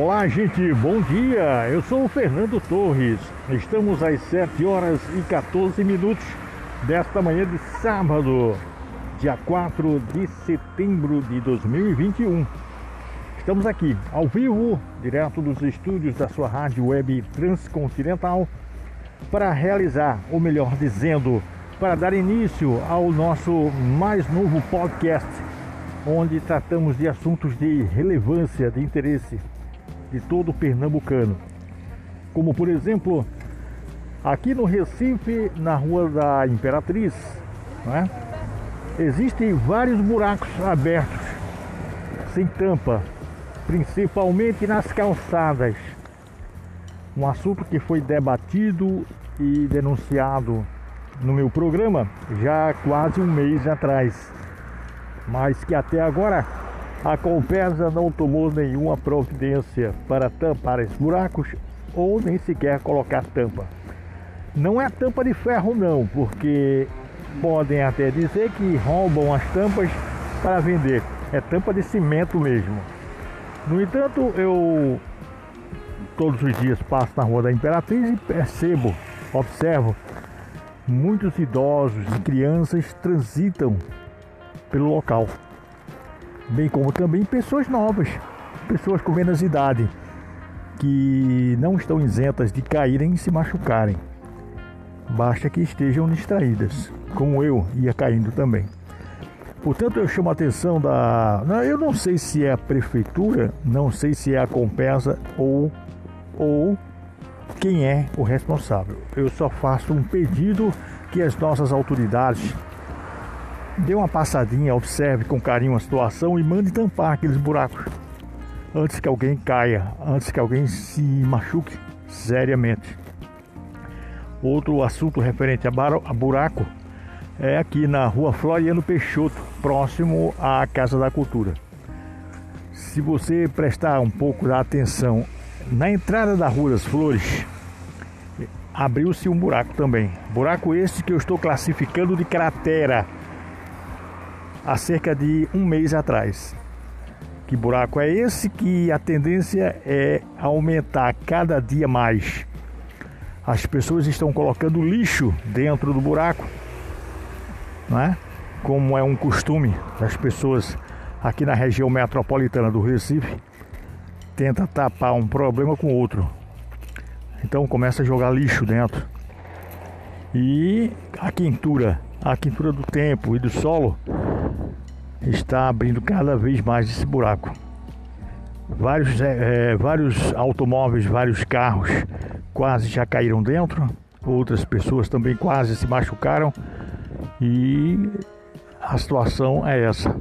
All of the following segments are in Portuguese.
Olá, gente, bom dia. Eu sou o Fernando Torres. Estamos às 7 horas e 14 minutos desta manhã de sábado, dia 4 de setembro de 2021. Estamos aqui ao vivo, direto dos estúdios da sua rádio web transcontinental, para realizar, ou melhor dizendo, para dar início ao nosso mais novo podcast, onde tratamos de assuntos de relevância, de interesse de todo pernambucano. Como por exemplo, aqui no Recife, na Rua da Imperatriz, né, existem vários buracos abertos, sem tampa, principalmente nas calçadas. Um assunto que foi debatido e denunciado no meu programa já há quase um mês atrás, mas que até agora a Compesa não tomou nenhuma providência para tampar esses buracos ou nem sequer colocar tampa. Não é tampa de ferro não, porque podem até dizer que roubam as tampas para vender. É tampa de cimento mesmo. No entanto, eu todos os dias passo na Rua da Imperatriz e percebo, observo, muitos idosos e crianças transitam pelo local bem como também pessoas novas, pessoas com menos idade, que não estão isentas de caírem e se machucarem. Basta que estejam distraídas, como eu ia caindo também. Portanto, eu chamo a atenção da. Eu não sei se é a prefeitura, não sei se é a Compesa ou, ou quem é o responsável. Eu só faço um pedido que as nossas autoridades Dê uma passadinha, observe com carinho a situação e mande tampar aqueles buracos antes que alguém caia, antes que alguém se machuque seriamente. Outro assunto referente a buraco é aqui na rua Floriano Peixoto, próximo à Casa da Cultura. Se você prestar um pouco da atenção na entrada da Rua das Flores, abriu-se um buraco também. Buraco este que eu estou classificando de cratera há cerca de um mês atrás. Que buraco é esse? Que a tendência é aumentar cada dia mais. As pessoas estão colocando lixo dentro do buraco, não é? Como é um costume das pessoas aqui na região metropolitana do Recife, tenta tapar um problema com outro. Então começa a jogar lixo dentro. E a quintura, a quintura do tempo e do solo está abrindo cada vez mais esse buraco. Vários, é, é, vários automóveis, vários carros quase já caíram dentro, outras pessoas também quase se machucaram e a situação é essa.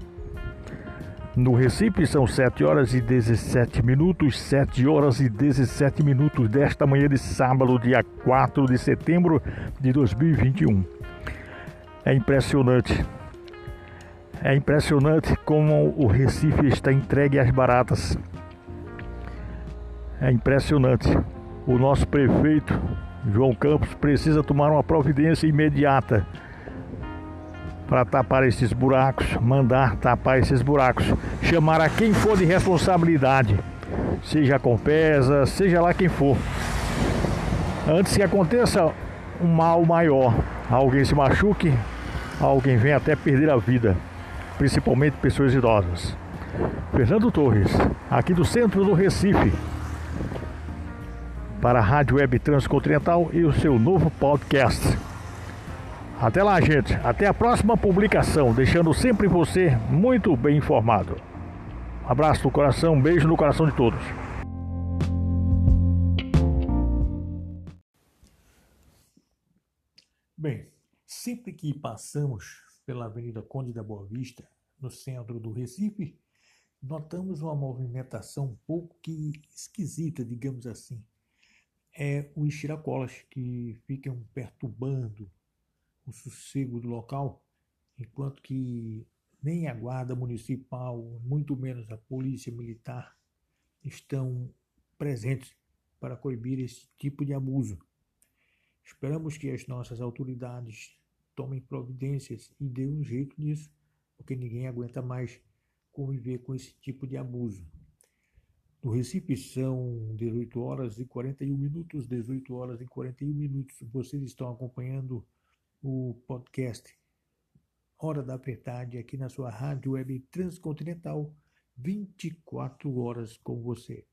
No Recife são 7 horas e 17 minutos, 7 horas e 17 minutos desta manhã de sábado, dia 4 de setembro de 2021. É impressionante é impressionante como o Recife está entregue às baratas. É impressionante. O nosso prefeito, João Campos, precisa tomar uma providência imediata para tapar esses buracos, mandar tapar esses buracos, chamar a quem for de responsabilidade, seja a Compesa, seja lá quem for. Antes que aconteça um mal maior, alguém se machuque, alguém venha até perder a vida principalmente pessoas idosas. Fernando Torres, aqui do centro do Recife, para a Rádio Web Transcontinental e o seu novo podcast. Até lá, gente. Até a próxima publicação, deixando sempre você muito bem informado. Um abraço no coração, um beijo no coração de todos. Bem, sempre que passamos pela Avenida Conde da Boa Vista, no centro do Recife, notamos uma movimentação um pouco que esquisita, digamos assim. É os chiracolas que ficam perturbando o sossego do local, enquanto que nem a guarda municipal, muito menos a polícia militar, estão presentes para coibir esse tipo de abuso. Esperamos que as nossas autoridades tomem providências e dê um jeito nisso, porque ninguém aguenta mais conviver com esse tipo de abuso. No Recife são 18 horas e 41 minutos, 18 horas e 41 minutos. Vocês estão acompanhando o podcast Hora da Verdade aqui na sua rádio web transcontinental, 24 horas com você.